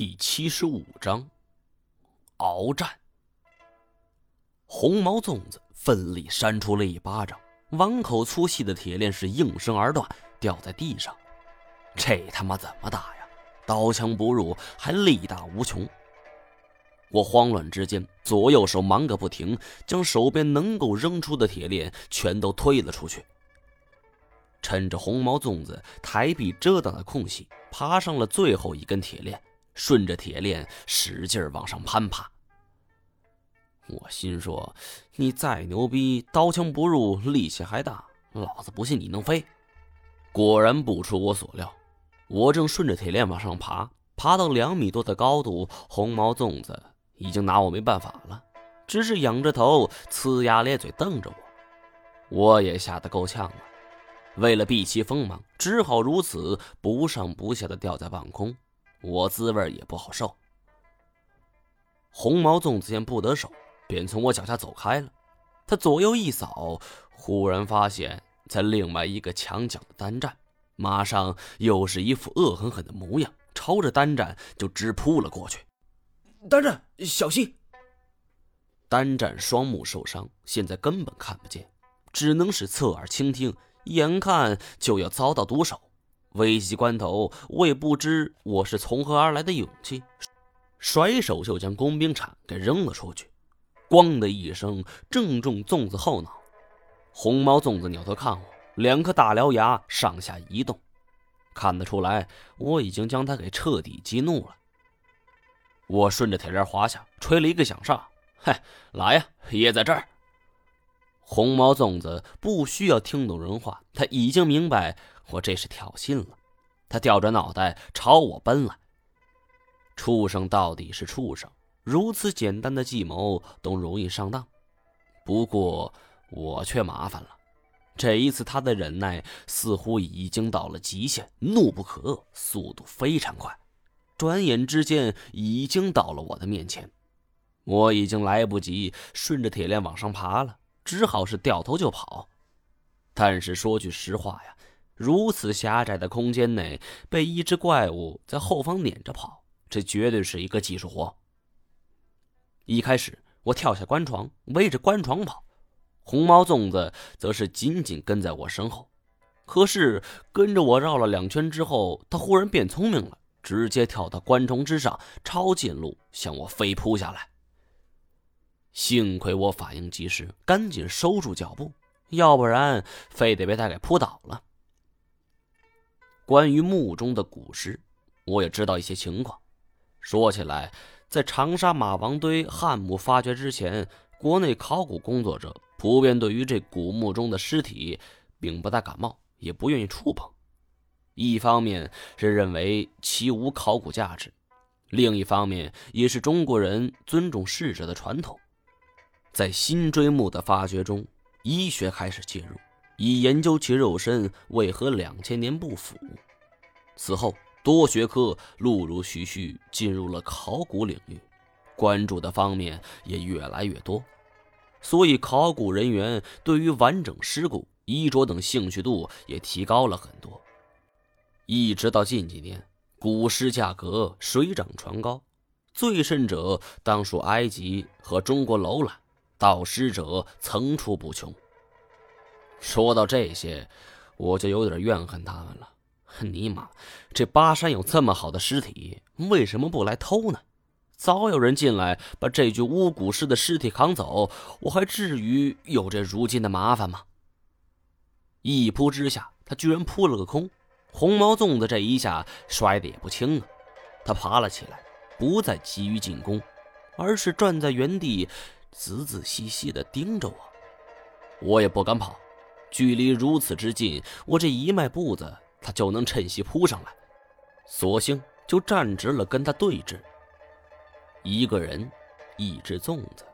第七十五章，鏖战。红毛粽子奋力扇出了一巴掌，碗口粗细的铁链是应声而断，掉在地上。这他妈怎么打呀？刀枪不入，还力大无穷。我慌乱之间，左右手忙个不停，将手边能够扔出的铁链全都推了出去。趁着红毛粽子抬臂遮挡的空隙，爬上了最后一根铁链。顺着铁链使劲往上攀爬。我心说：“你再牛逼，刀枪不入，力气还大，老子不信你能飞。”果然不出我所料，我正顺着铁链往上爬，爬到两米多的高度，红毛粽子已经拿我没办法了，只是仰着头，呲牙咧嘴瞪着我。我也吓得够呛了，为了避其锋芒，只好如此不上不下的吊在半空。我滋味也不好受。红毛粽子见不得手，便从我脚下走开了。他左右一扫，忽然发现，在另外一个墙角的单战，马上又是一副恶狠狠的模样，朝着单战就直扑了过去。单战，小心！单战双目受伤，现在根本看不见，只能是侧耳倾听，眼看就要遭到毒手。危急关头，我也不知我是从何而来的勇气，甩手就将工兵铲给扔了出去，咣的一声，正中粽子后脑。红毛粽子扭头看我，两颗大獠牙上下移动，看得出来我已经将他给彻底激怒了。我顺着铁链滑下，吹了一个响哨：“嗨，来呀，爷在这儿。”红毛粽子不需要听懂人话，他已经明白我这是挑衅了。他掉着脑袋朝我奔来。畜生到底是畜生，如此简单的计谋都容易上当。不过我却麻烦了。这一次他的忍耐似乎已经到了极限，怒不可遏，速度非常快，转眼之间已经到了我的面前。我已经来不及顺着铁链往上爬了。只好是掉头就跑，但是说句实话呀，如此狭窄的空间内被一只怪物在后方撵着跑，这绝对是一个技术活。一开始我跳下关床，围着关床跑，红毛粽子则是紧紧跟在我身后。可是跟着我绕了两圈之后，他忽然变聪明了，直接跳到关床之上，抄近路向我飞扑下来。幸亏我反应及时，赶紧收住脚步，要不然非得被他给扑倒了。关于墓中的古尸，我也知道一些情况。说起来，在长沙马王堆汉墓发掘之前，国内考古工作者普遍对于这古墓中的尸体并不大感冒，也不愿意触碰。一方面是认为其无考古价值，另一方面也是中国人尊重逝者的传统。在新追墓的发掘中，医学开始介入，以研究其肉身为何两千年不腐。此后，多学科陆陆续续进入了考古领域，关注的方面也越来越多，所以考古人员对于完整尸骨、衣着等兴趣度也提高了很多。一直到近几年，古尸价格水涨船高，最甚者当属埃及和中国楼兰。盗尸者层出不穷。说到这些，我就有点怨恨他们了。尼玛，这巴山有这么好的尸体，为什么不来偷呢？早有人进来把这具巫蛊师的尸体扛走，我还至于有这如今的麻烦吗？一扑之下，他居然扑了个空。红毛粽子这一下摔得也不轻啊！他爬了起来，不再急于进攻，而是站在原地。仔仔细细地盯着我，我也不敢跑，距离如此之近，我这一迈步子，他就能趁机扑上来，索性就站直了跟他对峙。一个人，一只粽子，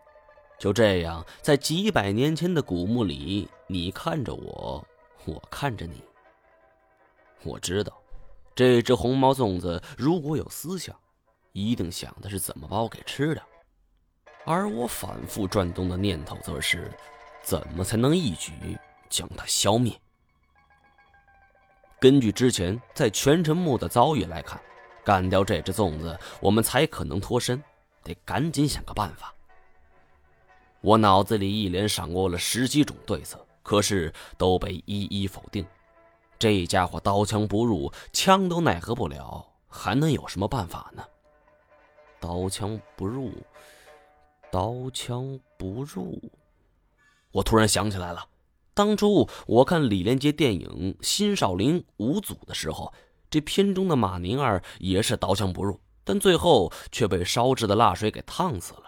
就这样在几百年前的古墓里，你看着我，我看着你。我知道，这只红毛粽子如果有思想，一定想的是怎么把我给吃掉。而我反复转动的念头则是，怎么才能一举将他消灭？根据之前在全辰墓的遭遇来看，干掉这只粽子，我们才可能脱身。得赶紧想个办法。我脑子里一连闪过了十几种对策，可是都被一一否定。这家伙刀枪不入，枪都奈何不了，还能有什么办法呢？刀枪不入，刀枪不入。我突然想起来了，当初我看李连杰电影《新少林五祖》的时候，这片中的马宁儿也是刀枪不入，但最后却被烧制的蜡水给烫死了。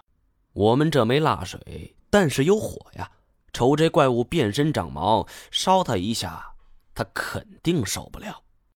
我们这没蜡水，但是有火呀！瞅这怪物变身长毛，烧他一下，他肯定受不了。